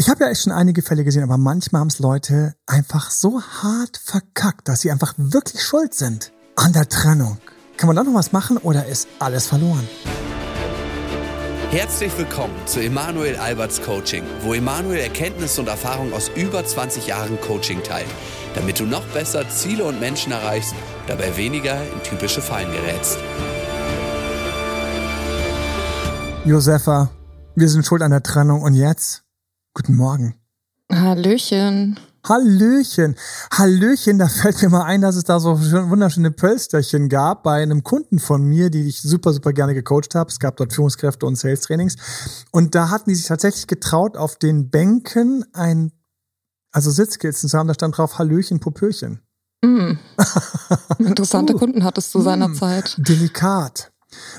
Ich habe ja echt schon einige Fälle gesehen, aber manchmal haben es Leute einfach so hart verkackt, dass sie einfach wirklich schuld sind an der Trennung. Kann man da noch was machen oder ist alles verloren? Herzlich willkommen zu Emanuel Alberts Coaching, wo Emanuel Erkenntnisse und Erfahrung aus über 20 Jahren Coaching teilt, damit du noch besser Ziele und Menschen erreichst, dabei weniger in typische Fallen gerätst. Josefa, wir sind schuld an der Trennung und jetzt? Guten Morgen. Hallöchen. Hallöchen. Hallöchen, da fällt mir mal ein, dass es da so wunderschöne Pölsterchen gab bei einem Kunden von mir, die ich super, super gerne gecoacht habe. Es gab dort Führungskräfte und Sales-Trainings. Und da hatten die sich tatsächlich getraut, auf den Bänken ein, also Sitzkissen zu haben. Da stand drauf Hallöchen, Popöchen. Mm. Interessante uh, Kunden hattest du mm. seinerzeit. Delikat.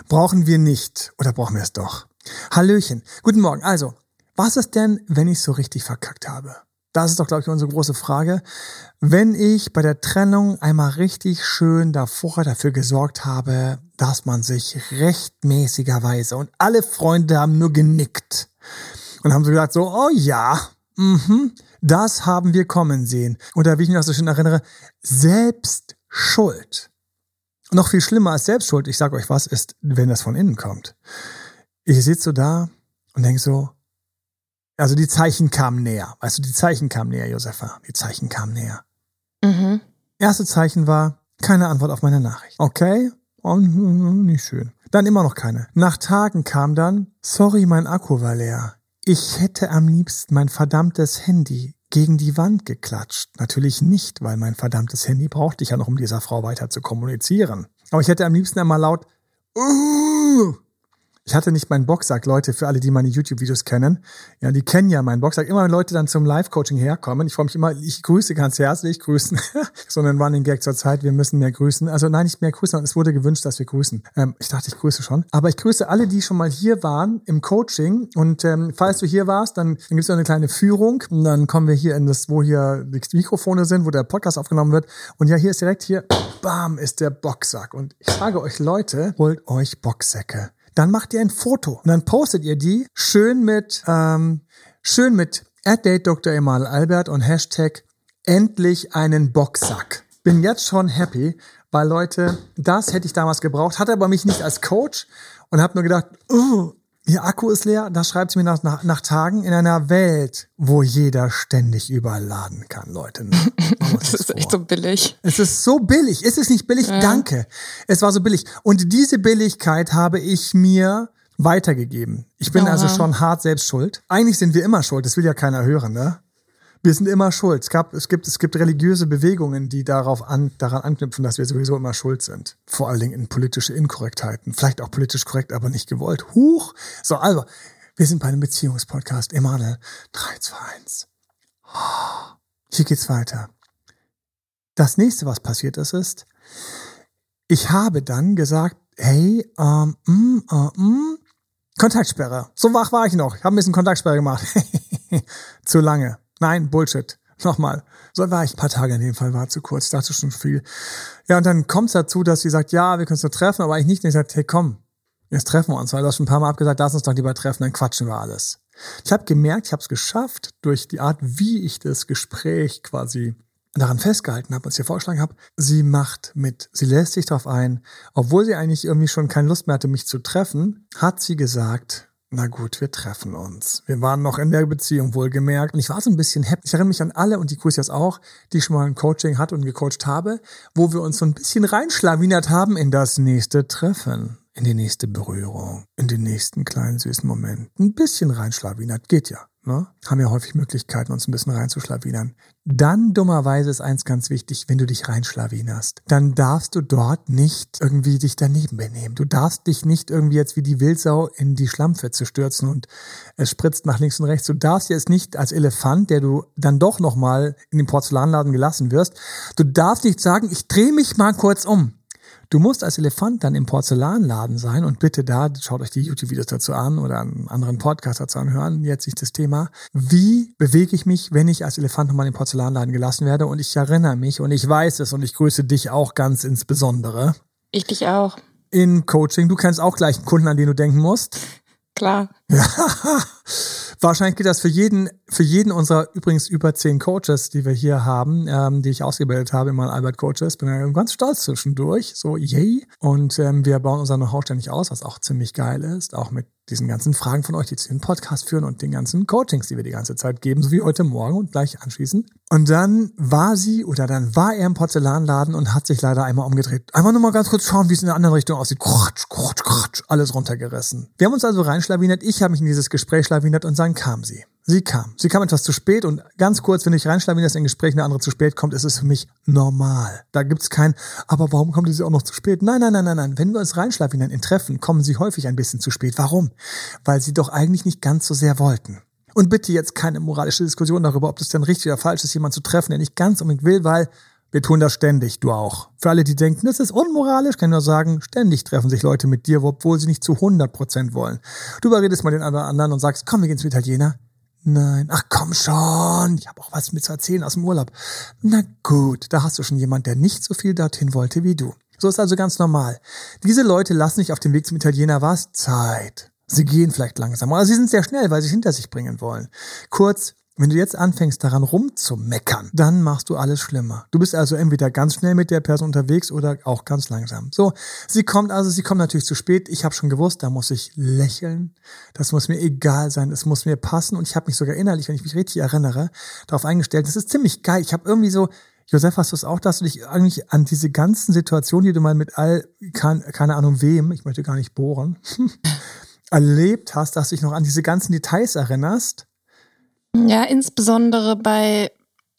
Brauchen wir nicht. Oder brauchen wir es doch? Hallöchen. Guten Morgen. Also, was ist denn, wenn ich so richtig verkackt habe? Das ist doch, glaube ich, unsere große Frage. Wenn ich bei der Trennung einmal richtig schön davor dafür gesorgt habe, dass man sich rechtmäßigerweise und alle Freunde haben nur genickt und haben so gesagt, so, oh ja, mhm, das haben wir kommen sehen. Oder wie ich mich noch so schön erinnere, Selbstschuld. Noch viel schlimmer als Selbstschuld, ich sage euch was, ist, wenn das von innen kommt. Ich sitze so da und denke so, also die Zeichen kamen näher. Weißt du, die Zeichen kamen näher, Josefa. Die Zeichen kamen näher. Mhm. Erste Zeichen war keine Antwort auf meine Nachricht. Okay, oh, nicht schön. Dann immer noch keine. Nach Tagen kam dann, sorry, mein Akku war leer. Ich hätte am liebsten mein verdammtes Handy gegen die Wand geklatscht. Natürlich nicht, weil mein verdammtes Handy brauchte ich ja noch, um dieser Frau weiter zu kommunizieren. Aber ich hätte am liebsten einmal laut uh, ich hatte nicht meinen Boxsack, Leute, für alle, die meine YouTube-Videos kennen. Ja, die kennen ja meinen Boxsack. Immer wenn Leute dann zum Live-Coaching herkommen, ich freue mich immer, ich grüße ganz herzlich, grüßen. so ein Running Gag zur Zeit, wir müssen mehr grüßen. Also nein, nicht mehr grüßen, es wurde gewünscht, dass wir grüßen. Ähm, ich dachte, ich grüße schon. Aber ich grüße alle, die schon mal hier waren im Coaching. Und ähm, falls du hier warst, dann, dann gibt es eine kleine Führung. Und dann kommen wir hier in das, wo hier die Mikrofone sind, wo der Podcast aufgenommen wird. Und ja, hier ist direkt hier, bam, ist der Boxsack. Und ich sage euch, Leute, holt euch Boxsäcke dann macht ihr ein Foto und dann postet ihr die schön mit, ähm, schön mit Date Dr. Emal Albert und Hashtag endlich einen Boxsack. Bin jetzt schon happy, weil Leute, das hätte ich damals gebraucht, hatte aber mich nicht als Coach und habe nur gedacht, oh, Ihr Akku ist leer, das schreibt sie mir nach, nach, nach, Tagen in einer Welt, wo jeder ständig überall laden kann, Leute. Ne? das ist vor. echt so billig. Es ist so billig. Ist es nicht billig? Ja. Danke. Es war so billig. Und diese Billigkeit habe ich mir weitergegeben. Ich bin Aha. also schon hart selbst schuld. Eigentlich sind wir immer schuld, das will ja keiner hören, ne? Wir sind immer schuld. Es, gab, es, gibt, es gibt religiöse Bewegungen, die darauf an, daran anknüpfen, dass wir sowieso immer schuld sind. Vor allen Dingen in politische Inkorrektheiten. Vielleicht auch politisch korrekt, aber nicht gewollt. Huch! So, also, wir sind bei einem Beziehungspodcast. Emanuel, 3, 2, 1. Hier geht's weiter. Das nächste, was passiert ist, ist, ich habe dann gesagt, hey, ähm, mm, äh, mm, Kontaktsperre. So wach war ich noch. Ich habe ein bisschen Kontaktsperre gemacht. Zu lange. Nein, Bullshit. Nochmal. So war ich ein paar Tage in dem Fall, war zu kurz, dazu schon viel. Ja, und dann kommt es dazu, dass sie sagt, ja, wir können uns treffen, aber ich nicht. Und ich sagt, hey, komm, jetzt treffen wir uns, weil du hast schon ein paar Mal abgesagt, lass uns doch lieber treffen, dann quatschen wir alles. Ich habe gemerkt, ich habe es geschafft, durch die Art, wie ich das Gespräch quasi daran festgehalten habe und es ihr vorgeschlagen habe, sie macht mit, sie lässt sich darauf ein, obwohl sie eigentlich irgendwie schon keine Lust mehr hatte, mich zu treffen, hat sie gesagt, na gut, wir treffen uns. Wir waren noch in der Beziehung wohlgemerkt. Und ich war so ein bisschen happy. Ich erinnere mich an alle, und die jetzt auch, die ich schon mal ein Coaching hat und gecoacht habe, wo wir uns so ein bisschen reinschlawinert haben in das nächste Treffen, in die nächste Berührung, in den nächsten kleinen süßen Moment. Ein bisschen reinschlawinert, geht ja ne, haben ja häufig Möglichkeiten, uns ein bisschen reinzuschlawinern. Dann dummerweise ist eins ganz wichtig, wenn du dich reinschlawinerst, dann darfst du dort nicht irgendwie dich daneben benehmen. Du darfst dich nicht irgendwie jetzt wie die Wildsau in die Schlammpfütze stürzen und es spritzt nach links und rechts. Du darfst jetzt nicht als Elefant, der du dann doch nochmal in den Porzellanladen gelassen wirst, du darfst nicht sagen, ich drehe mich mal kurz um. Du musst als Elefant dann im Porzellanladen sein und bitte da, schaut euch die YouTube-Videos dazu an oder einen anderen Podcast dazu anhören, jetzt nicht das Thema. Wie bewege ich mich, wenn ich als Elefant nochmal im Porzellanladen gelassen werde? Und ich erinnere mich und ich weiß es und ich grüße dich auch ganz insbesondere. Ich dich auch. In Coaching. Du kennst auch gleich einen Kunden, an den du denken musst. Klar. Ja, Wahrscheinlich geht das für jeden, für jeden unserer übrigens über zehn Coaches, die wir hier haben, ähm, die ich ausgebildet habe, immer Albert Coaches. Bin ja ganz stolz zwischendurch. So, yay. Und ähm, wir bauen unser Know-how ständig aus, was auch ziemlich geil ist. Auch mit diesen ganzen Fragen von euch, die zu den Podcast führen und den ganzen Coachings, die wir die ganze Zeit geben, so wie heute Morgen und gleich anschließend. Und dann war sie oder dann war er im Porzellanladen und hat sich leider einmal umgedreht. Einmal nur mal ganz kurz schauen, wie es in der anderen Richtung aussieht. Krutsch, krutsch, krutsch, alles runtergerissen. Wir haben uns also reinschlawinert. Ich habe mich in dieses Gespräch schlawinert und dann kam sie. Sie kam. Sie kam etwas zu spät und ganz kurz, wenn ich reinschlawinere, dass ein Gespräch eine andere zu spät kommt, ist es für mich normal. Da gibt's kein, aber warum kommt sie auch noch zu spät? Nein, nein, nein, nein, nein. Wenn wir uns reinschlawinern in Treffen, kommen sie häufig ein bisschen zu spät. Warum? Weil sie doch eigentlich nicht ganz so sehr wollten. Und bitte jetzt keine moralische Diskussion darüber, ob das denn richtig oder falsch ist, jemanden zu treffen, der nicht ganz unbedingt will, weil wir tun das ständig, du auch. Für alle, die denken, das ist unmoralisch, kann ich nur sagen, ständig treffen sich Leute mit dir, obwohl sie nicht zu 100% wollen. Du überredest mal den anderen und sagst, komm, wir gehen zum Italiener. Nein, ach komm schon, ich habe auch was mit zu erzählen aus dem Urlaub. Na gut, da hast du schon jemand, der nicht so viel dorthin wollte wie du. So ist also ganz normal. Diese Leute lassen sich auf dem Weg zum Italiener was? Zeit. Sie gehen vielleicht langsam, aber sie sind sehr schnell, weil sie es hinter sich bringen wollen. Kurz, wenn du jetzt anfängst daran rumzumeckern, dann machst du alles schlimmer. Du bist also entweder ganz schnell mit der Person unterwegs oder auch ganz langsam. So, sie kommt also, sie kommt natürlich zu spät. Ich habe schon gewusst, da muss ich lächeln. Das muss mir egal sein, es muss mir passen und ich habe mich sogar innerlich, wenn ich mich richtig erinnere, darauf eingestellt. Das ist ziemlich geil. Ich habe irgendwie so Josef, hast du es auch, dass du dich eigentlich an diese ganzen Situationen, die du mal mit all, kein, keine Ahnung wem, ich möchte gar nicht bohren, erlebt hast, dass du dich noch an diese ganzen Details erinnerst? Ja, insbesondere bei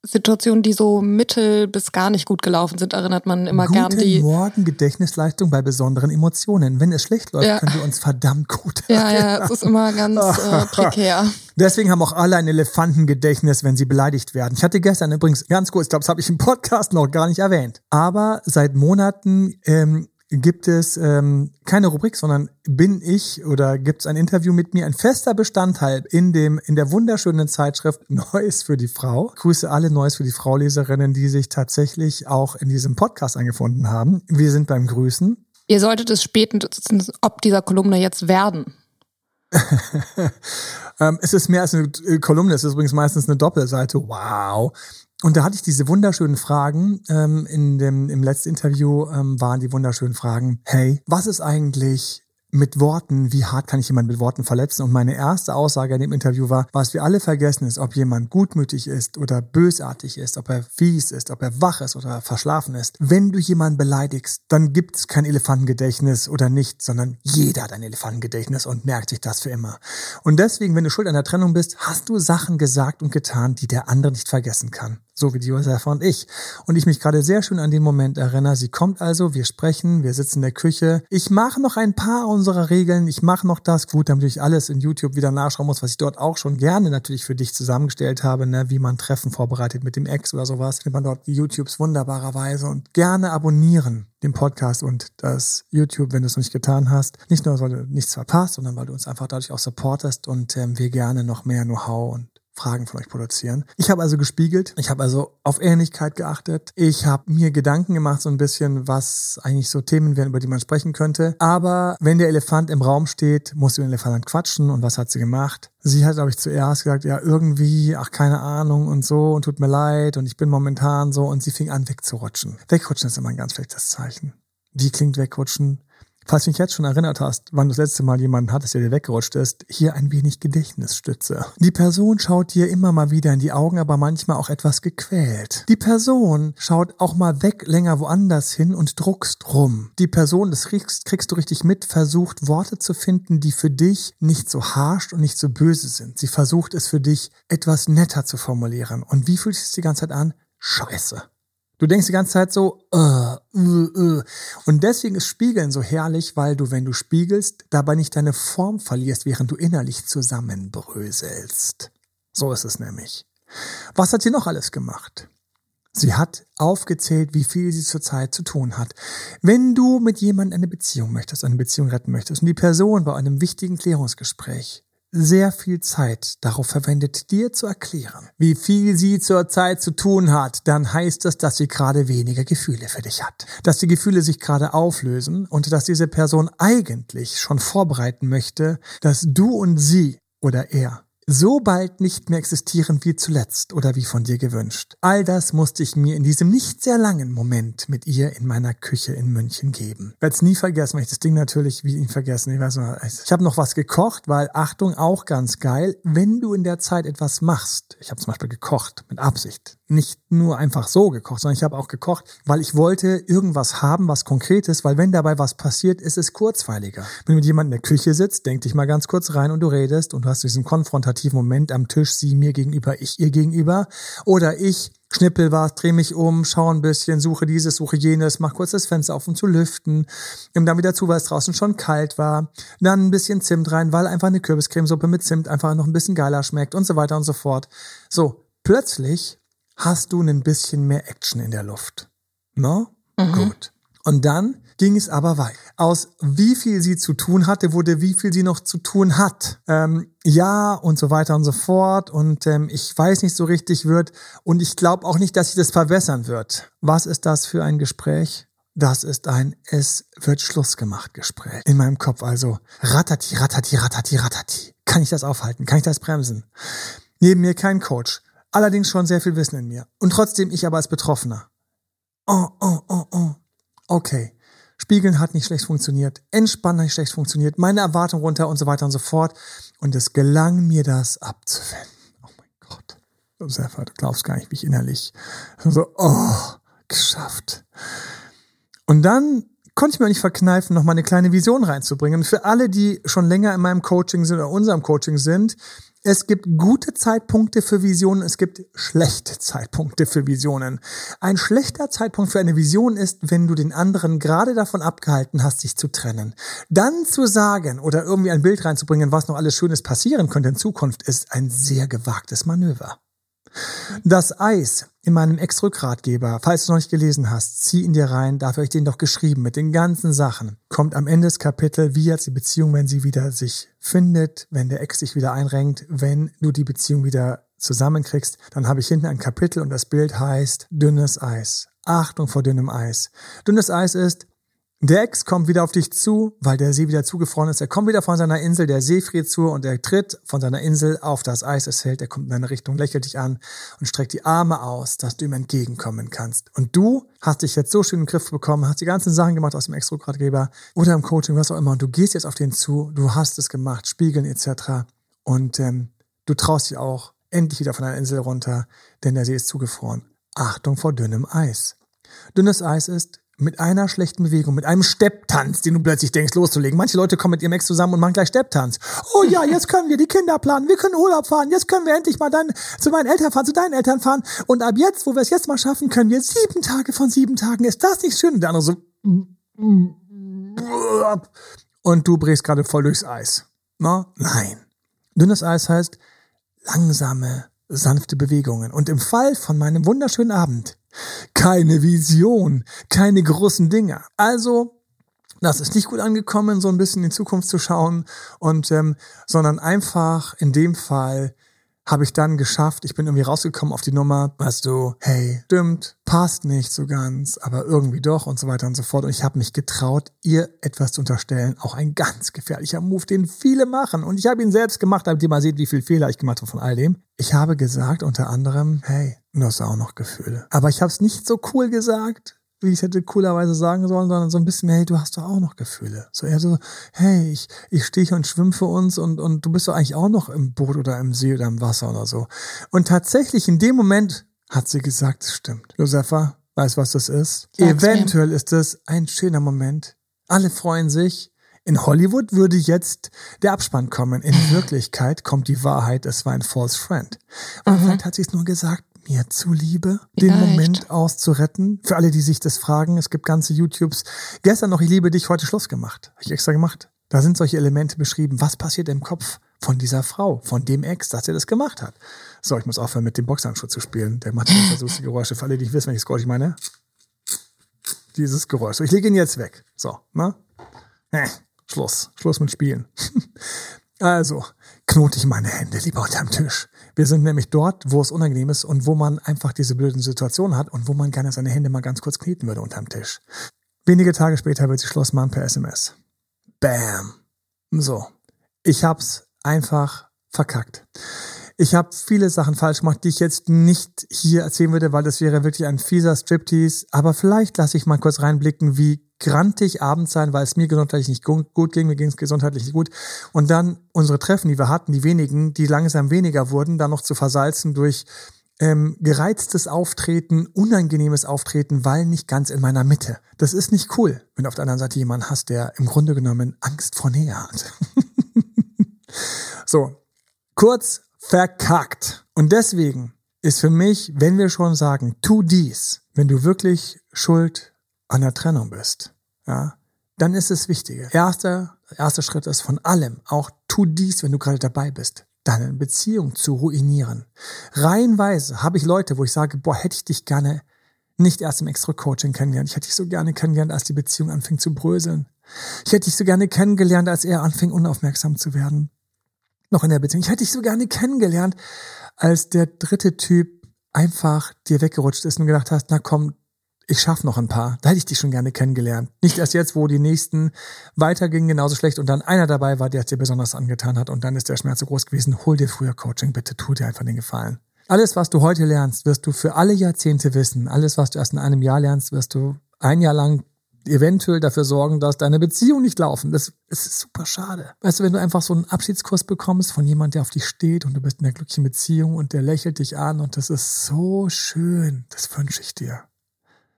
Situationen, die so mittel bis gar nicht gut gelaufen sind, erinnert man immer Guten gern die. Morgen Gedächtnisleistung bei besonderen Emotionen. Wenn es schlecht läuft, Ja. können wir uns verdammt gut Ja, erinnern. ja, es ist immer ganz äh, prekär. Deswegen haben auch alle ein Elefantengedächtnis, wenn sie beleidigt werden. Ich hatte gestern übrigens ganz kurz, ich glaube, das habe ich im Podcast noch gar nicht erwähnt. Aber seit Monaten ähm, gibt es ähm, keine Rubrik, sondern bin ich oder gibt es ein Interview mit mir, ein fester Bestandteil in dem in der wunderschönen Zeitschrift Neues für die Frau. Ich grüße alle Neues für die Frau Leserinnen, die sich tatsächlich auch in diesem Podcast eingefunden haben. Wir sind beim Grüßen. Ihr solltet es spätestens ob dieser Kolumne jetzt werden. Ähm, es ist mehr als eine äh, Kolumne, es ist übrigens meistens eine Doppelseite. Wow. Und da hatte ich diese wunderschönen Fragen. Ähm, in dem, Im letzten Interview ähm, waren die wunderschönen Fragen. Hey, was ist eigentlich mit Worten, wie hart kann ich jemanden mit Worten verletzen? Und meine erste Aussage in dem Interview war, was wir alle vergessen ist, ob jemand gutmütig ist oder bösartig ist, ob er fies ist, ob er wach ist oder verschlafen ist. Wenn du jemanden beleidigst, dann gibt es kein Elefantengedächtnis oder nicht, sondern jeder hat ein Elefantengedächtnis und merkt sich das für immer. Und deswegen, wenn du schuld an der Trennung bist, hast du Sachen gesagt und getan, die der andere nicht vergessen kann. So wie die Josefa und ich. Und ich mich gerade sehr schön an den Moment erinnere. Sie kommt also, wir sprechen, wir sitzen in der Küche. Ich mache noch ein paar unserer Regeln. Ich mache noch das. Gut, damit ich alles in YouTube wieder nachschauen muss, was ich dort auch schon gerne natürlich für dich zusammengestellt habe, ne? wie man Treffen vorbereitet mit dem Ex oder sowas. Findet man dort YouTubes wunderbarerweise und gerne abonnieren den Podcast und das YouTube, wenn du es noch nicht getan hast. Nicht nur, weil du nichts verpasst, sondern weil du uns einfach dadurch auch supportest und ähm, wir gerne noch mehr Know-how und Fragen von euch produzieren. Ich habe also gespiegelt, ich habe also auf Ehrlichkeit geachtet, ich habe mir Gedanken gemacht, so ein bisschen, was eigentlich so Themen wären, über die man sprechen könnte. Aber wenn der Elefant im Raum steht, musst du den Elefant quatschen. Und was hat sie gemacht? Sie hat, glaube ich, zuerst gesagt, ja, irgendwie, ach, keine Ahnung und so und tut mir leid und ich bin momentan so und sie fing an wegzurutschen. Wegrutschen ist immer ein ganz schlechtes Zeichen. Wie klingt wegrutschen? Falls du dich jetzt schon erinnert hast, wann du das letzte Mal jemanden hattest, der dir weggerutscht ist, hier ein wenig Gedächtnisstütze. Die Person schaut dir immer mal wieder in die Augen, aber manchmal auch etwas gequält. Die Person schaut auch mal weg länger woanders hin und druckst rum. Die Person, das kriegst, kriegst du richtig mit, versucht Worte zu finden, die für dich nicht so harsch und nicht so böse sind. Sie versucht es für dich etwas netter zu formulieren. Und wie fühlt es sich die ganze Zeit an? Scheiße. Du denkst die ganze Zeit so, äh, äh, äh. Und deswegen ist Spiegeln so herrlich, weil du, wenn du spiegelst, dabei nicht deine Form verlierst, während du innerlich zusammenbröselst. So ist es nämlich. Was hat sie noch alles gemacht? Sie hat aufgezählt, wie viel sie zurzeit zu tun hat. Wenn du mit jemandem eine Beziehung möchtest, eine Beziehung retten möchtest und die Person bei einem wichtigen Klärungsgespräch sehr viel Zeit darauf verwendet, dir zu erklären, wie viel sie zurzeit zu tun hat, dann heißt das, dass sie gerade weniger Gefühle für dich hat. Dass die Gefühle sich gerade auflösen und dass diese Person eigentlich schon vorbereiten möchte, dass du und sie oder er so bald nicht mehr existieren wie zuletzt oder wie von dir gewünscht. All das musste ich mir in diesem nicht sehr langen Moment mit ihr in meiner Küche in München geben. Werde es nie vergessen, weil ich das Ding natürlich wie ihn vergessen. Ich weiß noch, ich habe noch was gekocht, weil Achtung auch ganz geil, wenn du in der Zeit etwas machst. Ich habe zum Beispiel gekocht mit Absicht, nicht nur einfach so gekocht, sondern ich habe auch gekocht, weil ich wollte irgendwas haben, was konkret ist, weil wenn dabei was passiert, ist es kurzweiliger. Wenn du mit jemandem in der Küche sitzt, denk dich mal ganz kurz rein und du redest und du hast diesen konfrontativen Moment am Tisch, sie mir gegenüber, ich ihr gegenüber oder ich schnippel was, drehe mich um, schaue ein bisschen, suche dieses, suche jenes, mach kurz das Fenster auf, um zu lüften, nimm dann wieder zu, weil es draußen schon kalt war, dann ein bisschen Zimt rein, weil einfach eine Kürbiscremesuppe mit Zimt einfach noch ein bisschen geiler schmeckt und so weiter und so fort. So, plötzlich hast du ein bisschen mehr Action in der Luft. No? Mhm. Gut. Und dann ging es aber weiter. Aus wie viel sie zu tun hatte, wurde wie viel sie noch zu tun hat. Ähm, ja und so weiter und so fort. Und ähm, ich weiß nicht so richtig wird. Und ich glaube auch nicht, dass sich das verwässern wird. Was ist das für ein Gespräch? Das ist ein Es wird Schluss gemacht Gespräch. In meinem Kopf also. Ratati, ratati, ratati, ratati. Kann ich das aufhalten? Kann ich das bremsen? Neben mir kein Coach allerdings schon sehr viel Wissen in mir. Und trotzdem ich aber als Betroffener. Oh, oh, oh, oh. Okay. Spiegeln hat nicht schlecht funktioniert. Entspannen hat nicht schlecht funktioniert. Meine Erwartung runter und so weiter und so fort. Und es gelang mir das abzuwenden. Oh mein Gott. Josepha, du glaubst gar nicht, wie ich innerlich so, oh, geschafft. Und dann konnte ich mir nicht verkneifen, noch mal eine kleine Vision reinzubringen. Für alle, die schon länger in meinem Coaching sind oder unserem Coaching sind, es gibt gute Zeitpunkte für Visionen, es gibt schlechte Zeitpunkte für Visionen. Ein schlechter Zeitpunkt für eine Vision ist, wenn du den anderen gerade davon abgehalten hast, sich zu trennen. Dann zu sagen oder irgendwie ein Bild reinzubringen, was noch alles Schönes passieren könnte in Zukunft, ist ein sehr gewagtes Manöver. Das Eis in meinem Ex-Rückratgeber, falls du noch nicht gelesen hast, zieh ihn dir rein, dafür habe ich den doch geschrieben mit den ganzen Sachen. Kommt am Ende des Kapitels, wie jetzt die Beziehung, wenn sie wieder sich findet, wenn der Ex sich wieder einrenkt, wenn du die Beziehung wieder zusammenkriegst, dann habe ich hinten ein Kapitel und das Bild heißt dünnes Eis. Achtung vor dünnem Eis. Dünnes Eis ist, der Ex kommt wieder auf dich zu, weil der See wieder zugefroren ist. Er kommt wieder von seiner Insel, der See friert zu und er tritt von seiner Insel auf das Eis. Es hält, er kommt in deine Richtung, lächelt dich an und streckt die Arme aus, dass du ihm entgegenkommen kannst. Und du hast dich jetzt so schön in den Griff bekommen, hast die ganzen Sachen gemacht aus dem Extrogradgeber oder im Coaching, was auch immer. Und du gehst jetzt auf den zu, du hast es gemacht, Spiegeln etc. Und ähm, du traust dich auch endlich wieder von deiner Insel runter, denn der See ist zugefroren. Achtung vor dünnem Eis. Dünnes Eis ist, mit einer schlechten Bewegung, mit einem Stepptanz, den du plötzlich denkst loszulegen. Manche Leute kommen mit ihrem Ex zusammen und machen gleich Stepptanz. Oh ja, jetzt können wir die Kinder planen, wir können Urlaub fahren, jetzt können wir endlich mal dann zu meinen Eltern fahren, zu deinen Eltern fahren. Und ab jetzt, wo wir es jetzt mal schaffen, können wir sieben Tage von sieben Tagen. Ist das nicht schön? Und der andere so. Und du brichst gerade voll durchs Eis. No? Nein. Dünnes Eis heißt langsame, sanfte Bewegungen. Und im Fall von meinem wunderschönen Abend keine Vision, keine großen Dinge. Also, das ist nicht gut angekommen, so ein bisschen in die Zukunft zu schauen und ähm, sondern einfach in dem Fall habe ich dann geschafft, ich bin irgendwie rausgekommen auf die Nummer, weißt du, hey, stimmt, passt nicht so ganz, aber irgendwie doch und so weiter und so fort. Und ich habe mich getraut, ihr etwas zu unterstellen. Auch ein ganz gefährlicher Move, den viele machen. Und ich habe ihn selbst gemacht, damit ihr mal seht, wie viel Fehler ich gemacht habe von all dem. Ich habe gesagt unter anderem, hey, du hast auch noch Gefühle. Aber ich habe es nicht so cool gesagt, wie ich hätte coolerweise sagen sollen, sondern so ein bisschen, hey, du hast doch auch noch Gefühle. So eher so, hey, ich, ich stehe hier und schwimme für uns und, und du bist doch eigentlich auch noch im Boot oder im See oder im Wasser oder so. Und tatsächlich in dem Moment hat sie gesagt, es stimmt. Josefa, weißt was das ist? Sag's Eventuell mir. ist es ein schöner Moment. Alle freuen sich. In Hollywood würde jetzt der Abspann kommen. In Wirklichkeit kommt die Wahrheit, es war ein false friend. Und mhm. vielleicht hat sie es nur gesagt, mir zuliebe, den ja, Moment echt. auszuretten. Für alle, die sich das fragen, es gibt ganze YouTubes. Gestern noch, ich liebe dich, heute Schluss gemacht. Habe ich extra gemacht. Da sind solche Elemente beschrieben. Was passiert im Kopf von dieser Frau, von dem Ex, dass er das gemacht hat? So, ich muss aufhören, mit dem Boxhandschuh zu spielen. Der macht so lustige Geräusche. Für alle, die nicht wissen, welches Geräusch ich meine. Dieses Geräusch. So, ich lege ihn jetzt weg. So, ne? Äh, Schluss. Schluss mit Spielen. also, knote ich meine Hände lieber unterm Tisch. Wir sind nämlich dort, wo es unangenehm ist und wo man einfach diese blöden Situationen hat und wo man gerne seine Hände mal ganz kurz kneten würde unterm Tisch. Wenige Tage später wird sie Schluss machen per SMS. Bam. So. Ich hab's einfach verkackt. Ich habe viele Sachen falsch gemacht, die ich jetzt nicht hier erzählen würde, weil das wäre wirklich ein fieser Striptease. Aber vielleicht lasse ich mal kurz reinblicken, wie grantig abends sein, weil es mir gesundheitlich nicht gut ging, mir ging es gesundheitlich nicht gut. Und dann unsere Treffen, die wir hatten, die wenigen, die langsam weniger wurden, dann noch zu versalzen durch ähm, gereiztes Auftreten, unangenehmes Auftreten, weil nicht ganz in meiner Mitte. Das ist nicht cool, wenn du auf der anderen Seite jemanden hast, der im Grunde genommen Angst vor Nähe hat. so, kurz verkackt. Und deswegen ist für mich, wenn wir schon sagen, tu dies, wenn du wirklich schuld an der Trennung bist, ja, dann ist es wichtige. Erster, erster Schritt ist von allem, auch tu dies, wenn du gerade dabei bist deine Beziehung zu ruinieren. Reihenweise habe ich Leute, wo ich sage, boah, hätte ich dich gerne nicht erst im Extra-Coaching kennengelernt. Ich hätte dich so gerne kennengelernt, als die Beziehung anfing zu bröseln. Ich hätte dich so gerne kennengelernt, als er anfing, unaufmerksam zu werden. Noch in der Beziehung. Ich hätte dich so gerne kennengelernt, als der dritte Typ einfach dir weggerutscht ist und gedacht hast, na komm, ich schaffe noch ein paar. Da hätte ich dich schon gerne kennengelernt. Nicht erst jetzt, wo die nächsten weitergingen, genauso schlecht und dann einer dabei war, der es dir besonders angetan hat und dann ist der Schmerz so groß gewesen. Hol dir früher Coaching, bitte tu dir einfach den Gefallen. Alles, was du heute lernst, wirst du für alle Jahrzehnte wissen. Alles, was du erst in einem Jahr lernst, wirst du ein Jahr lang eventuell dafür sorgen, dass deine Beziehungen nicht laufen. Das ist super schade. Weißt du, wenn du einfach so einen Abschiedskurs bekommst von jemand, der auf dich steht und du bist in einer glücklichen Beziehung und der lächelt dich an und das ist so schön. Das wünsche ich dir.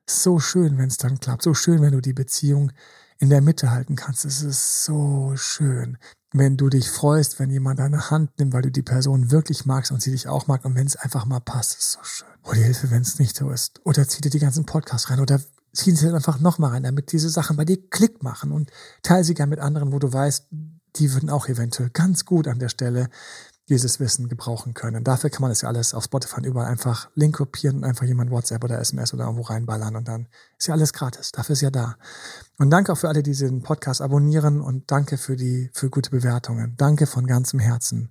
So schön, wenn es dann klappt. So schön, wenn du die Beziehung in der Mitte halten kannst. Es ist so schön, wenn du dich freust, wenn jemand deine Hand nimmt, weil du die Person wirklich magst und sie dich auch mag und wenn es einfach mal passt, ist so schön. Hol dir Hilfe, wenn es nicht so ist. Oder zieh dir die ganzen Podcasts rein oder zieh sie einfach nochmal rein, damit diese Sachen bei dir Klick machen und teile sie gerne mit anderen, wo du weißt, die würden auch eventuell ganz gut an der Stelle dieses Wissen gebrauchen können. Dafür kann man das ja alles auf Spotify überall einfach Link kopieren und einfach jemand WhatsApp oder SMS oder irgendwo reinballern und dann ist ja alles gratis. Dafür ist ja da. Und danke auch für alle, die diesen Podcast abonnieren und danke für die, für gute Bewertungen. Danke von ganzem Herzen.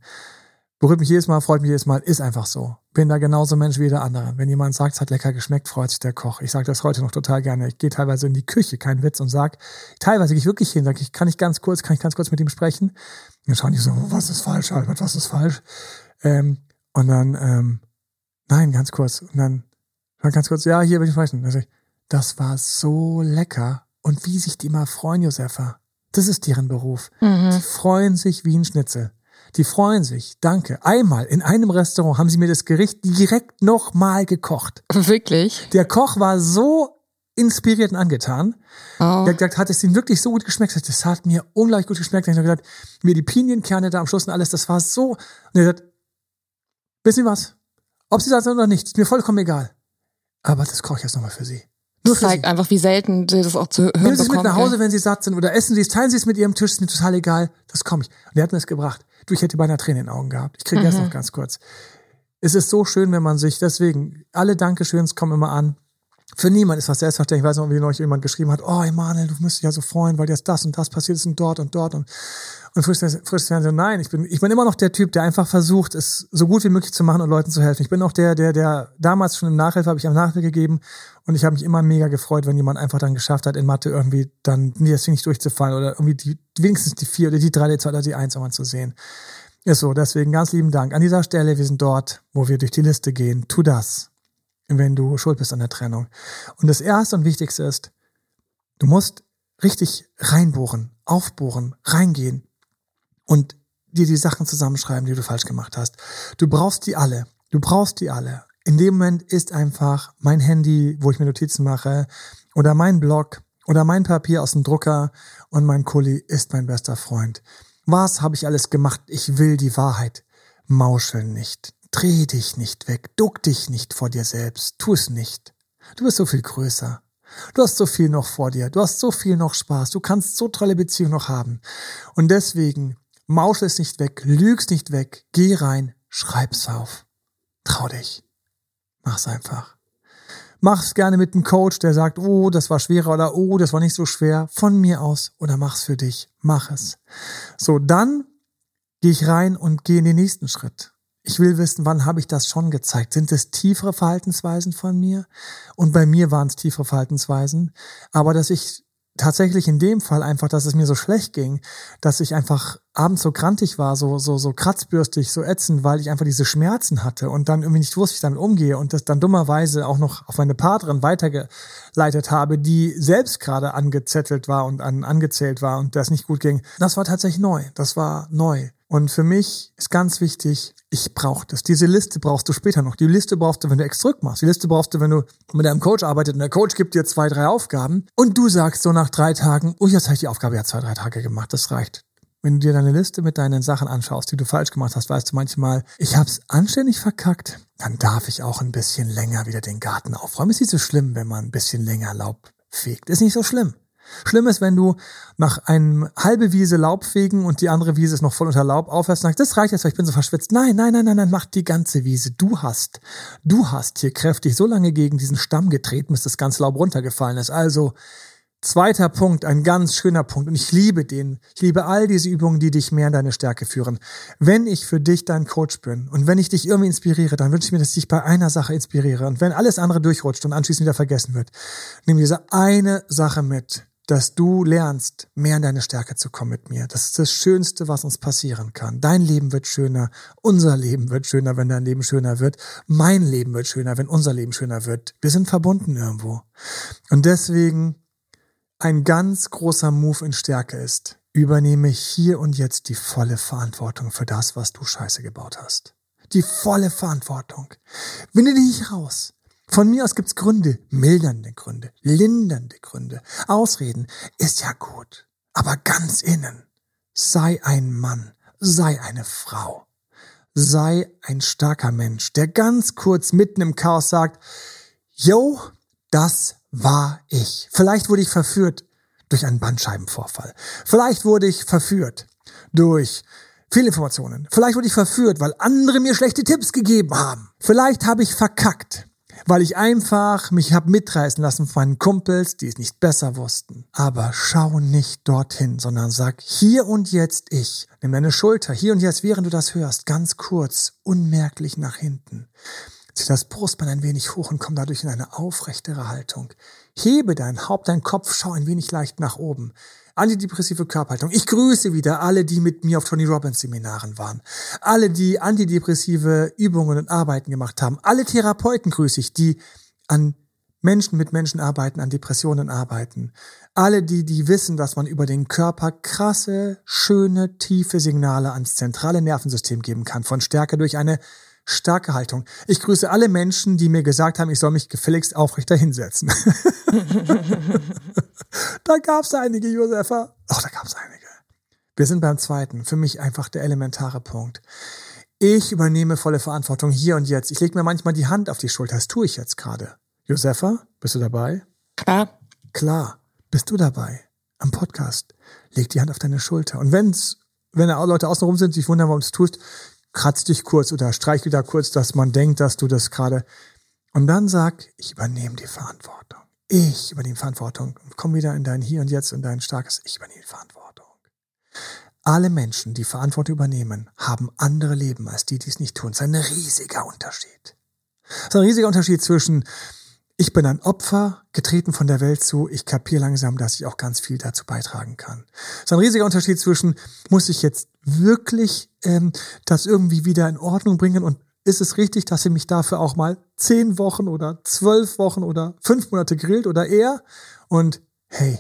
Berührt mich jedes Mal, freut mich jedes Mal, ist einfach so. Bin da genauso Mensch wie jeder andere. Wenn jemand sagt, es hat lecker geschmeckt, freut sich der Koch. Ich sage das heute noch total gerne. Ich gehe teilweise in die Küche, kein Witz, und sag, teilweise gehe ich wirklich hin, sage ich, kann ich ganz kurz, kann ich ganz kurz mit ihm sprechen? dann schauen die so, was ist falsch, Albert, was ist falsch? Ähm, und dann, ähm, nein, ganz kurz. Und dann, ganz kurz, ja, hier will ich sprechen. Also, das war so lecker. Und wie sich die immer freuen, Josefa. Das ist deren Beruf. Mhm. Die freuen sich wie ein Schnitzel. Die freuen sich. Danke. Einmal in einem Restaurant haben sie mir das Gericht direkt nochmal gekocht. Wirklich? Der Koch war so inspiriert und angetan. Oh. Der hat gesagt, hat es ihnen wirklich so gut geschmeckt? Das hat mir unglaublich gut geschmeckt. Ich habe gesagt, mir die Pinienkerne da am Schluss und alles, das war so. Und er hat gesagt, wissen Sie was? Ob Sie das oder nicht, ist mir vollkommen egal. Aber das koche ich jetzt nochmal für Sie. Nur für zeigt einfach, wie selten Sie das auch zu hören Nehmen Sie es mit nach Hause, wenn Sie satt sind, oder essen Sie es, teilen Sie es mit Ihrem Tisch, ist mir total egal. Das komme ich. Und der hat mir das gebracht. Du, ich hätte beinahe Tränen in den Augen gehabt. Ich kriege mhm. erst noch ganz kurz. Es ist so schön, wenn man sich, deswegen, alle Dankeschöns kommen immer an. Für niemand ist was selbstverständlich. Ich weiß noch, wie neulich jemand geschrieben hat, oh Emanuel, du müsstest dich ja so freuen, weil jetzt das und das passiert ist und dort und dort und, und frisches Fernsehen. Nein, ich bin, ich bin immer noch der Typ, der einfach versucht, es so gut wie möglich zu machen und Leuten zu helfen. Ich bin auch der, der, der damals schon im Nachhilfe habe ich am Nachhilfe gegeben und ich habe mich immer mega gefreut, wenn jemand einfach dann geschafft hat, in Mathe irgendwie dann deswegen nicht durchzufallen oder irgendwie die, wenigstens die vier oder die drei, die zwei oder die eins irgendwann zu sehen. Ist so, deswegen ganz lieben Dank. An dieser Stelle, wir sind dort, wo wir durch die Liste gehen. Tu das, wenn du schuld bist an der Trennung. Und das erste und wichtigste ist, du musst richtig reinbohren, aufbohren, reingehen und dir die Sachen zusammenschreiben, die du falsch gemacht hast. Du brauchst die alle. Du brauchst die alle. In dem Moment ist einfach mein Handy, wo ich mir Notizen mache, oder mein Blog oder mein Papier aus dem Drucker und mein Kuli ist mein bester Freund. Was habe ich alles gemacht? Ich will die Wahrheit. Mauschel nicht. Dreh dich nicht weg. Duck dich nicht vor dir selbst. Tu es nicht. Du bist so viel größer. Du hast so viel noch vor dir. Du hast so viel noch Spaß. Du kannst so tolle Beziehungen noch haben. Und deswegen mauschel es nicht weg. Lüg's nicht weg. Geh rein. Schreib's auf. Trau dich. Mach's einfach. Mach's gerne mit einem Coach, der sagt, oh, das war schwerer oder oh, das war nicht so schwer. Von mir aus oder mach's für dich. Mach es. So, dann gehe ich rein und gehe in den nächsten Schritt. Ich will wissen, wann habe ich das schon gezeigt? Sind es tiefere Verhaltensweisen von mir? Und bei mir waren es tiefere Verhaltensweisen. Aber dass ich tatsächlich in dem Fall einfach, dass es mir so schlecht ging, dass ich einfach abends so krantig war, so, so, so kratzbürstig, so ätzend, weil ich einfach diese Schmerzen hatte und dann irgendwie nicht wusste, wie ich damit umgehe und das dann dummerweise auch noch auf meine Partnerin weitergeleitet habe, die selbst gerade angezettelt war und an, angezählt war und das nicht gut ging. Das war tatsächlich neu. Das war neu. Und für mich ist ganz wichtig, ich brauche das. Diese Liste brauchst du später noch. Die Liste brauchst du, wenn du Ex machst. Die Liste brauchst du, wenn du mit deinem Coach arbeitest und der Coach gibt dir zwei, drei Aufgaben und du sagst so nach drei Tagen, oh, jetzt habe ich die Aufgabe ja zwei, drei Tage gemacht, das reicht. Wenn du dir deine Liste mit deinen Sachen anschaust, die du falsch gemacht hast, weißt du manchmal, ich hab's anständig verkackt, dann darf ich auch ein bisschen länger wieder den Garten aufräumen. Ist nicht so schlimm, wenn man ein bisschen länger Laub fegt. Ist nicht so schlimm. Schlimm ist, wenn du nach einem halbe Wiese Laub fegen und die andere Wiese ist noch voll unter Laub aufhörst und sagst, das reicht jetzt, weil ich bin so verschwitzt. Nein, nein, nein, nein, nein, mach die ganze Wiese. Du hast, du hast hier kräftig so lange gegen diesen Stamm getreten, bis das ganze Laub runtergefallen ist. Also, zweiter Punkt, ein ganz schöner Punkt und ich liebe den. Ich liebe all diese Übungen, die dich mehr in deine Stärke führen. Wenn ich für dich dein Coach bin und wenn ich dich irgendwie inspiriere, dann wünsche ich mir, dass ich dich bei einer Sache inspiriere. Und wenn alles andere durchrutscht und anschließend wieder vergessen wird, nimm diese eine Sache mit dass du lernst, mehr in deine Stärke zu kommen mit mir. Das ist das Schönste, was uns passieren kann. Dein Leben wird schöner, unser Leben wird schöner, wenn dein Leben schöner wird. Mein Leben wird schöner, wenn unser Leben schöner wird. Wir sind verbunden irgendwo. Und deswegen ein ganz großer Move in Stärke ist, übernehme hier und jetzt die volle Verantwortung für das, was du scheiße gebaut hast. Die volle Verantwortung. Winde dich raus. Von mir aus gibt's Gründe, mildernde Gründe, lindernde Gründe. Ausreden ist ja gut, aber ganz innen. Sei ein Mann, sei eine Frau, sei ein starker Mensch, der ganz kurz mitten im Chaos sagt, yo, das war ich. Vielleicht wurde ich verführt durch einen Bandscheibenvorfall. Vielleicht wurde ich verführt durch Fehlinformationen. Vielleicht wurde ich verführt, weil andere mir schlechte Tipps gegeben haben. Vielleicht habe ich verkackt weil ich einfach mich hab mitreißen lassen von meinen Kumpels, die es nicht besser wussten. Aber schau nicht dorthin, sondern sag hier und jetzt ich. Nimm deine Schulter hier und jetzt, während du das hörst, ganz kurz, unmerklich nach hinten. Zieh das Brustbein ein wenig hoch und komm dadurch in eine aufrechtere Haltung. Hebe dein Haupt, dein Kopf, schau ein wenig leicht nach oben. Antidepressive Körperhaltung. Ich grüße wieder alle, die mit mir auf Tony Robbins Seminaren waren. Alle, die antidepressive Übungen und Arbeiten gemacht haben. Alle Therapeuten grüße ich, die an Menschen mit Menschen arbeiten, an Depressionen arbeiten. Alle, die, die wissen, dass man über den Körper krasse, schöne, tiefe Signale ans zentrale Nervensystem geben kann. Von Stärke durch eine starke Haltung. Ich grüße alle Menschen, die mir gesagt haben, ich soll mich gefälligst aufrechter hinsetzen. da gab es einige, Josefa. Ach, da gab es einige. Wir sind beim zweiten. Für mich einfach der elementare Punkt. Ich übernehme volle Verantwortung hier und jetzt. Ich lege mir manchmal die Hand auf die Schulter. Das tue ich jetzt gerade. Josefa, bist du dabei? Klar. Klar. Bist du dabei? Am Podcast. Leg die Hand auf deine Schulter. Und wenn's, wenn da Leute außenrum sind, sich wundern, warum du es tust, kratz dich kurz oder streichel da kurz, dass man denkt, dass du das gerade. Und dann sag, ich übernehme die Verantwortung. Ich übernehme Verantwortung. Komm wieder in dein Hier und Jetzt und dein starkes Ich übernehme Verantwortung. Alle Menschen, die Verantwortung übernehmen, haben andere Leben als die, die es nicht tun. Das ist ein riesiger Unterschied. Das ist ein riesiger Unterschied zwischen ich bin ein Opfer, getreten von der Welt zu, ich kapiere langsam, dass ich auch ganz viel dazu beitragen kann. Das ist ein riesiger Unterschied zwischen, muss ich jetzt wirklich ähm, das irgendwie wieder in Ordnung bringen und ist es richtig, dass sie mich dafür auch mal zehn Wochen oder zwölf Wochen oder fünf Monate grillt oder eher? Und hey,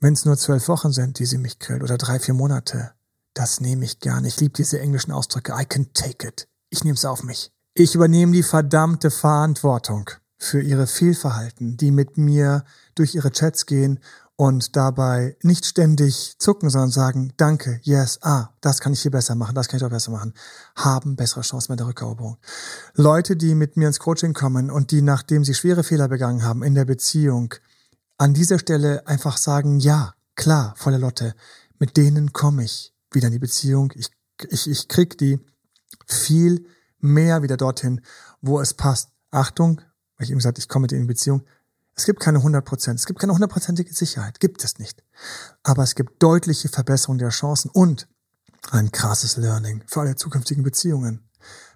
wenn es nur zwölf Wochen sind, die sie mich grillt oder drei, vier Monate, das nehme ich gerne. Ich liebe diese englischen Ausdrücke. I can take it. Ich nehme es auf mich. Ich übernehme die verdammte Verantwortung für ihre Fehlverhalten, die mit mir durch ihre Chats gehen und dabei nicht ständig zucken, sondern sagen, danke, yes, ah, das kann ich hier besser machen, das kann ich auch besser machen, haben bessere Chancen mit der Rückeroberung. Leute, die mit mir ins Coaching kommen und die, nachdem sie schwere Fehler begangen haben in der Beziehung, an dieser Stelle einfach sagen, ja, klar, volle Lotte, mit denen komme ich wieder in die Beziehung, ich, ich, ich krieg die viel mehr wieder dorthin, wo es passt. Achtung, weil ich eben gesagt, ich komme mit denen in Beziehung. Es gibt keine 100 Prozent. Es gibt keine hundertprozentige Sicherheit. Gibt es nicht. Aber es gibt deutliche Verbesserungen der Chancen und ein krasses Learning für alle zukünftigen Beziehungen.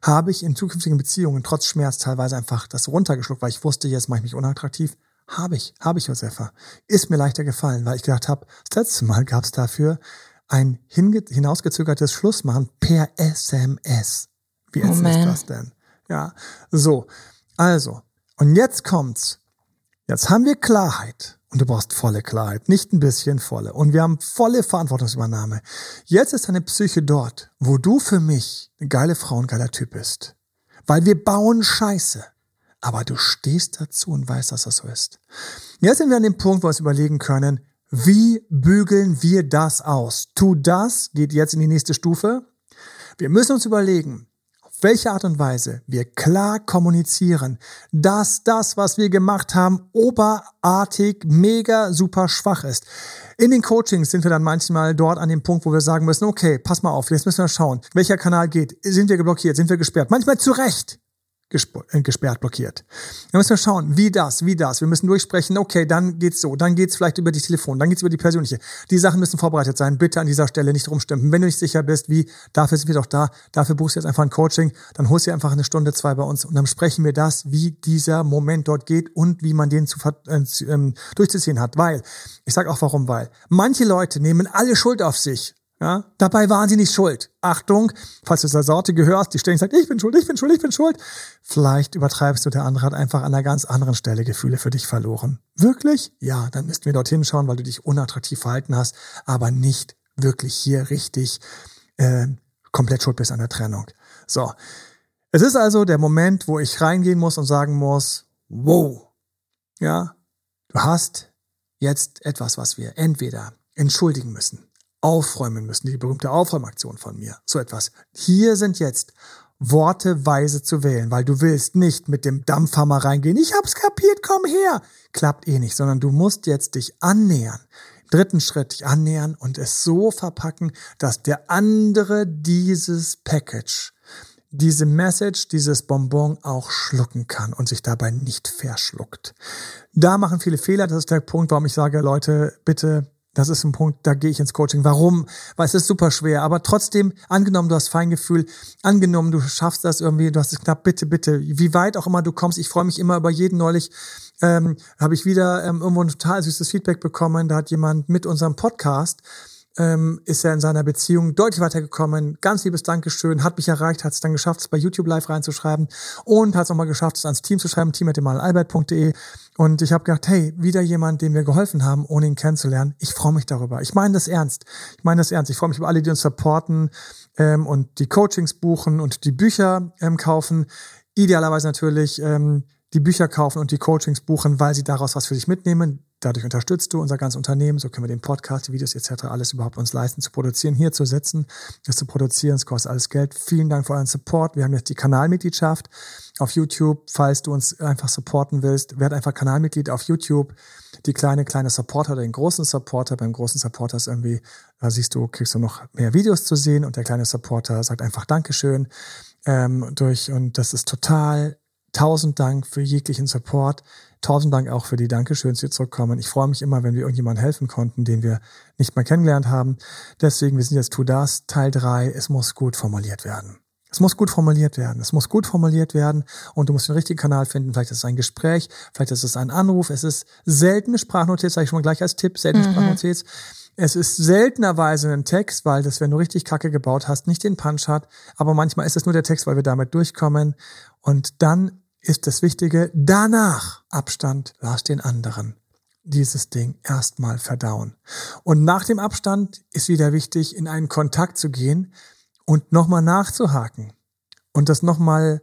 Habe ich in zukünftigen Beziehungen trotz Schmerz teilweise einfach das runtergeschluckt, weil ich wusste, jetzt mache ich mich unattraktiv, Habe ich, habe ich, Josefa. Ist mir leichter gefallen, weil ich gedacht habe, das letzte Mal gab es dafür ein hinausgezögertes Schlussmachen per SMS. Wie oh, ist das denn? Ja, so. Also, und jetzt kommt's. Jetzt haben wir Klarheit. Und du brauchst volle Klarheit, nicht ein bisschen volle. Und wir haben volle Verantwortungsübernahme. Jetzt ist deine Psyche dort, wo du für mich eine geile Frau und geiler Typ bist. Weil wir bauen Scheiße. Aber du stehst dazu und weißt, dass das so ist. Jetzt sind wir an dem Punkt, wo wir uns überlegen können, wie bügeln wir das aus? Tu das, geht jetzt in die nächste Stufe. Wir müssen uns überlegen, welche Art und Weise wir klar kommunizieren, dass das, was wir gemacht haben, oberartig, mega, super schwach ist. In den Coachings sind wir dann manchmal dort an dem Punkt, wo wir sagen müssen, okay, pass mal auf, jetzt müssen wir schauen, welcher Kanal geht. Sind wir geblockiert? Sind wir gesperrt? Manchmal zu Recht. Äh, gesperrt, blockiert. Dann müssen wir schauen, wie das, wie das. Wir müssen durchsprechen, okay, dann geht's so, dann geht's vielleicht über die Telefon, dann geht's über die persönliche. Die Sachen müssen vorbereitet sein. Bitte an dieser Stelle nicht rumstimmen. Wenn du nicht sicher bist, wie, dafür sind wir doch da, dafür buchst du jetzt einfach ein Coaching, dann holst du einfach eine Stunde, zwei bei uns und dann sprechen wir das, wie dieser Moment dort geht und wie man den zu, äh, ähm, durchzuziehen hat. Weil, ich sag auch warum, weil manche Leute nehmen alle Schuld auf sich ja, dabei waren sie nicht schuld. Achtung, falls du zur Sorte gehörst, die ständig sagt, ich bin schuld, ich bin schuld, ich bin schuld. Vielleicht übertreibst du, der andere hat einfach an einer ganz anderen Stelle Gefühle für dich verloren. Wirklich? Ja, dann müssten wir dorthin schauen, weil du dich unattraktiv verhalten hast, aber nicht wirklich hier richtig äh, komplett schuld bist an der Trennung. So. Es ist also der Moment, wo ich reingehen muss und sagen muss, wow, ja, du hast jetzt etwas, was wir entweder entschuldigen müssen aufräumen müssen, die berühmte Aufräumaktion von mir, so etwas. Hier sind jetzt Worte weise zu wählen, weil du willst nicht mit dem Dampfhammer reingehen, ich hab's kapiert, komm her. Klappt eh nicht, sondern du musst jetzt dich annähern. Dritten Schritt dich annähern und es so verpacken, dass der andere dieses Package, diese Message, dieses Bonbon auch schlucken kann und sich dabei nicht verschluckt. Da machen viele Fehler. Das ist der Punkt, warum ich sage, Leute, bitte das ist ein Punkt, da gehe ich ins Coaching. Warum? Weil es ist super schwer. Aber trotzdem, angenommen, du hast Feingefühl, angenommen, du schaffst das irgendwie, du hast es knapp, bitte, bitte, wie weit auch immer du kommst. Ich freue mich immer über jeden neulich. Ähm, habe ich wieder ähm, irgendwo ein total süßes Feedback bekommen. Da hat jemand mit unserem Podcast ähm, ist er in seiner Beziehung deutlich weitergekommen. Ganz liebes Dankeschön, hat mich erreicht, hat es dann geschafft, es bei YouTube live reinzuschreiben und hat es nochmal geschafft, es ans Team zu schreiben, team.albert.de. Und ich habe gedacht, hey, wieder jemand, dem wir geholfen haben, ohne ihn kennenzulernen. Ich freue mich darüber. Ich meine das ernst. Ich meine das ernst. Ich freue mich über alle, die uns supporten ähm, und die Coachings buchen und die Bücher ähm, kaufen. Idealerweise natürlich ähm, die Bücher kaufen und die Coachings buchen, weil sie daraus was für sich mitnehmen. Dadurch unterstützt du unser ganzes Unternehmen. So können wir den Podcast, die Videos etc. alles überhaupt uns leisten zu produzieren, hier zu sitzen, das zu produzieren. Es kostet alles Geld. Vielen Dank für euren Support. Wir haben jetzt die Kanalmitgliedschaft auf YouTube. Falls du uns einfach supporten willst, werd einfach Kanalmitglied auf YouTube. Die kleine, kleine Supporter oder den großen Supporter. Beim großen Supporter ist irgendwie, da siehst du, kriegst du noch mehr Videos zu sehen und der kleine Supporter sagt einfach Dankeschön ähm, durch und das ist total Tausend Dank für jeglichen Support. Tausend Dank auch für die Dankeschöns, die zurückkommen. Ich freue mich immer, wenn wir irgendjemandem helfen konnten, den wir nicht mehr kennengelernt haben. Deswegen, wir sind jetzt Tu das, Teil drei. Es muss gut formuliert werden. Es muss gut formuliert werden. Es muss gut formuliert werden und du musst den richtigen Kanal finden. Vielleicht ist es ein Gespräch, vielleicht ist es ein Anruf. Es ist seltene Sprachnotiz, sage ich schon mal gleich als Tipp, seltene mhm. Sprachnotiz. Es ist seltenerweise ein Text, weil das, wenn du richtig Kacke gebaut hast, nicht den Punch hat. Aber manchmal ist es nur der Text, weil wir damit durchkommen. Und dann ist das Wichtige, danach Abstand, lass den anderen dieses Ding erstmal verdauen. Und nach dem Abstand ist wieder wichtig, in einen Kontakt zu gehen und nochmal nachzuhaken und das nochmal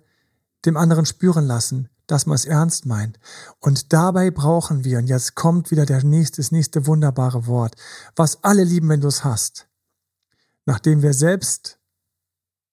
dem anderen spüren lassen, dass man es ernst meint. Und dabei brauchen wir, und jetzt kommt wieder der nächste, das nächste wunderbare Wort, was alle lieben, wenn du es hast. Nachdem wir selbst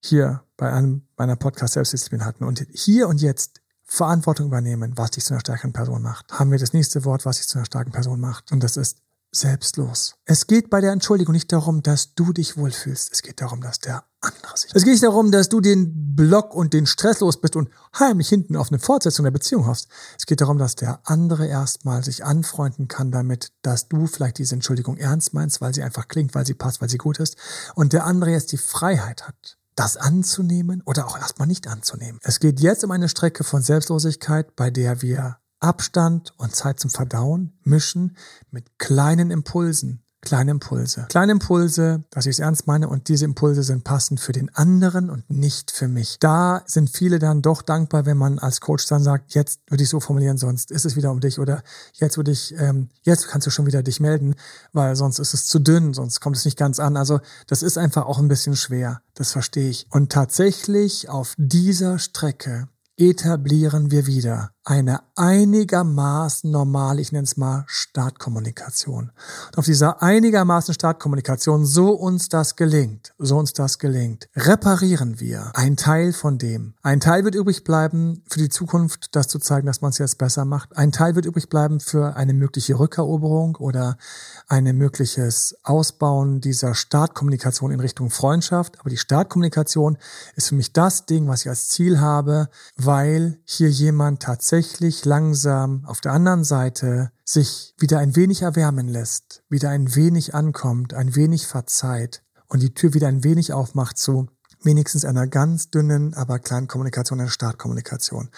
hier bei einem, bei einer Podcast Selbstdisziplin hatten und hier und jetzt Verantwortung übernehmen, was dich zu einer starken Person macht. Haben wir das nächste Wort, was dich zu einer starken Person macht. Und das ist selbstlos. Es geht bei der Entschuldigung nicht darum, dass du dich wohlfühlst. Es geht darum, dass der andere sich. Es geht nicht darum, dass du den Block und den Stress los bist und heimlich hinten auf eine Fortsetzung der Beziehung hoffst. Es geht darum, dass der andere erstmal sich anfreunden kann damit, dass du vielleicht diese Entschuldigung ernst meinst, weil sie einfach klingt, weil sie passt, weil sie gut ist. Und der andere jetzt die Freiheit hat, das anzunehmen oder auch erstmal nicht anzunehmen. Es geht jetzt um eine Strecke von Selbstlosigkeit, bei der wir Abstand und Zeit zum Verdauen mischen mit kleinen Impulsen, Kleine Impulse. Kleine Impulse, dass ich es ernst meine und diese Impulse sind passend für den anderen und nicht für mich. Da sind viele dann doch dankbar, wenn man als Coach dann sagt, jetzt würde ich so formulieren, sonst ist es wieder um dich oder jetzt würde ich, ähm, jetzt kannst du schon wieder dich melden, weil sonst ist es zu dünn, sonst kommt es nicht ganz an. Also das ist einfach auch ein bisschen schwer. Das verstehe ich. Und tatsächlich auf dieser Strecke etablieren wir wieder eine einigermaßen normale, ich nenne es mal Startkommunikation. Und auf dieser einigermaßen Startkommunikation, so uns das gelingt, so uns das gelingt, reparieren wir einen Teil von dem. Ein Teil wird übrig bleiben für die Zukunft, das zu zeigen, dass man es jetzt besser macht. Ein Teil wird übrig bleiben für eine mögliche Rückeroberung oder ein mögliches Ausbauen dieser Startkommunikation in Richtung Freundschaft. Aber die Startkommunikation ist für mich das Ding, was ich als Ziel habe, weil hier jemand tatsächlich tatsächlich langsam auf der anderen Seite sich wieder ein wenig erwärmen lässt, wieder ein wenig ankommt, ein wenig verzeiht und die Tür wieder ein wenig aufmacht zu wenigstens einer ganz dünnen, aber kleinen Kommunikation, einer Startkommunikation.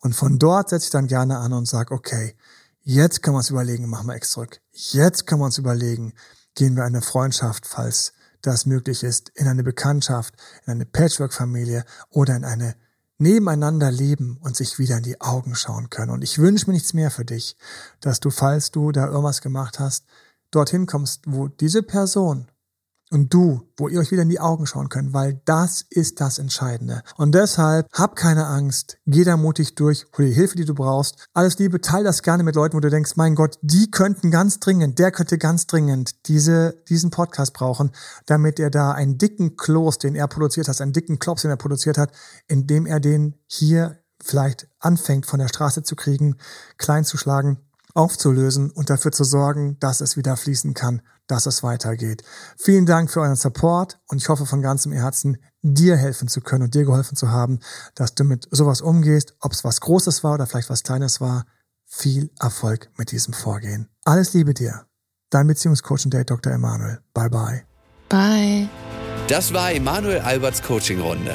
Und von dort setze ich dann gerne an und sage, okay, jetzt können wir uns überlegen, machen wir X zurück. Jetzt können wir uns überlegen, gehen wir eine Freundschaft, falls das möglich ist, in eine Bekanntschaft, in eine Patchwork-Familie oder in eine nebeneinander leben und sich wieder in die Augen schauen können. Und ich wünsche mir nichts mehr für dich, dass du, falls du da irgendwas gemacht hast, dorthin kommst, wo diese Person und du, wo ihr euch wieder in die Augen schauen könnt, weil das ist das Entscheidende. Und deshalb hab keine Angst, geh da mutig durch, hol die Hilfe, die du brauchst. Alles Liebe, teil das gerne mit Leuten, wo du denkst, mein Gott, die könnten ganz dringend, der könnte ganz dringend diese, diesen Podcast brauchen, damit er da einen dicken Kloß, den er produziert hat, einen dicken Klops, den er produziert hat, indem er den hier vielleicht anfängt von der Straße zu kriegen, klein zu schlagen aufzulösen und dafür zu sorgen, dass es wieder fließen kann, dass es weitergeht. Vielen Dank für euren Support und ich hoffe von ganzem Herzen, dir helfen zu können und dir geholfen zu haben, dass du mit sowas umgehst, ob es was Großes war oder vielleicht was Kleines war. Viel Erfolg mit diesem Vorgehen. Alles Liebe dir. Dein Beziehungscoach und Date Dr. Emanuel. Bye bye. Bye. Das war Emanuel Alberts Coaching-Runde.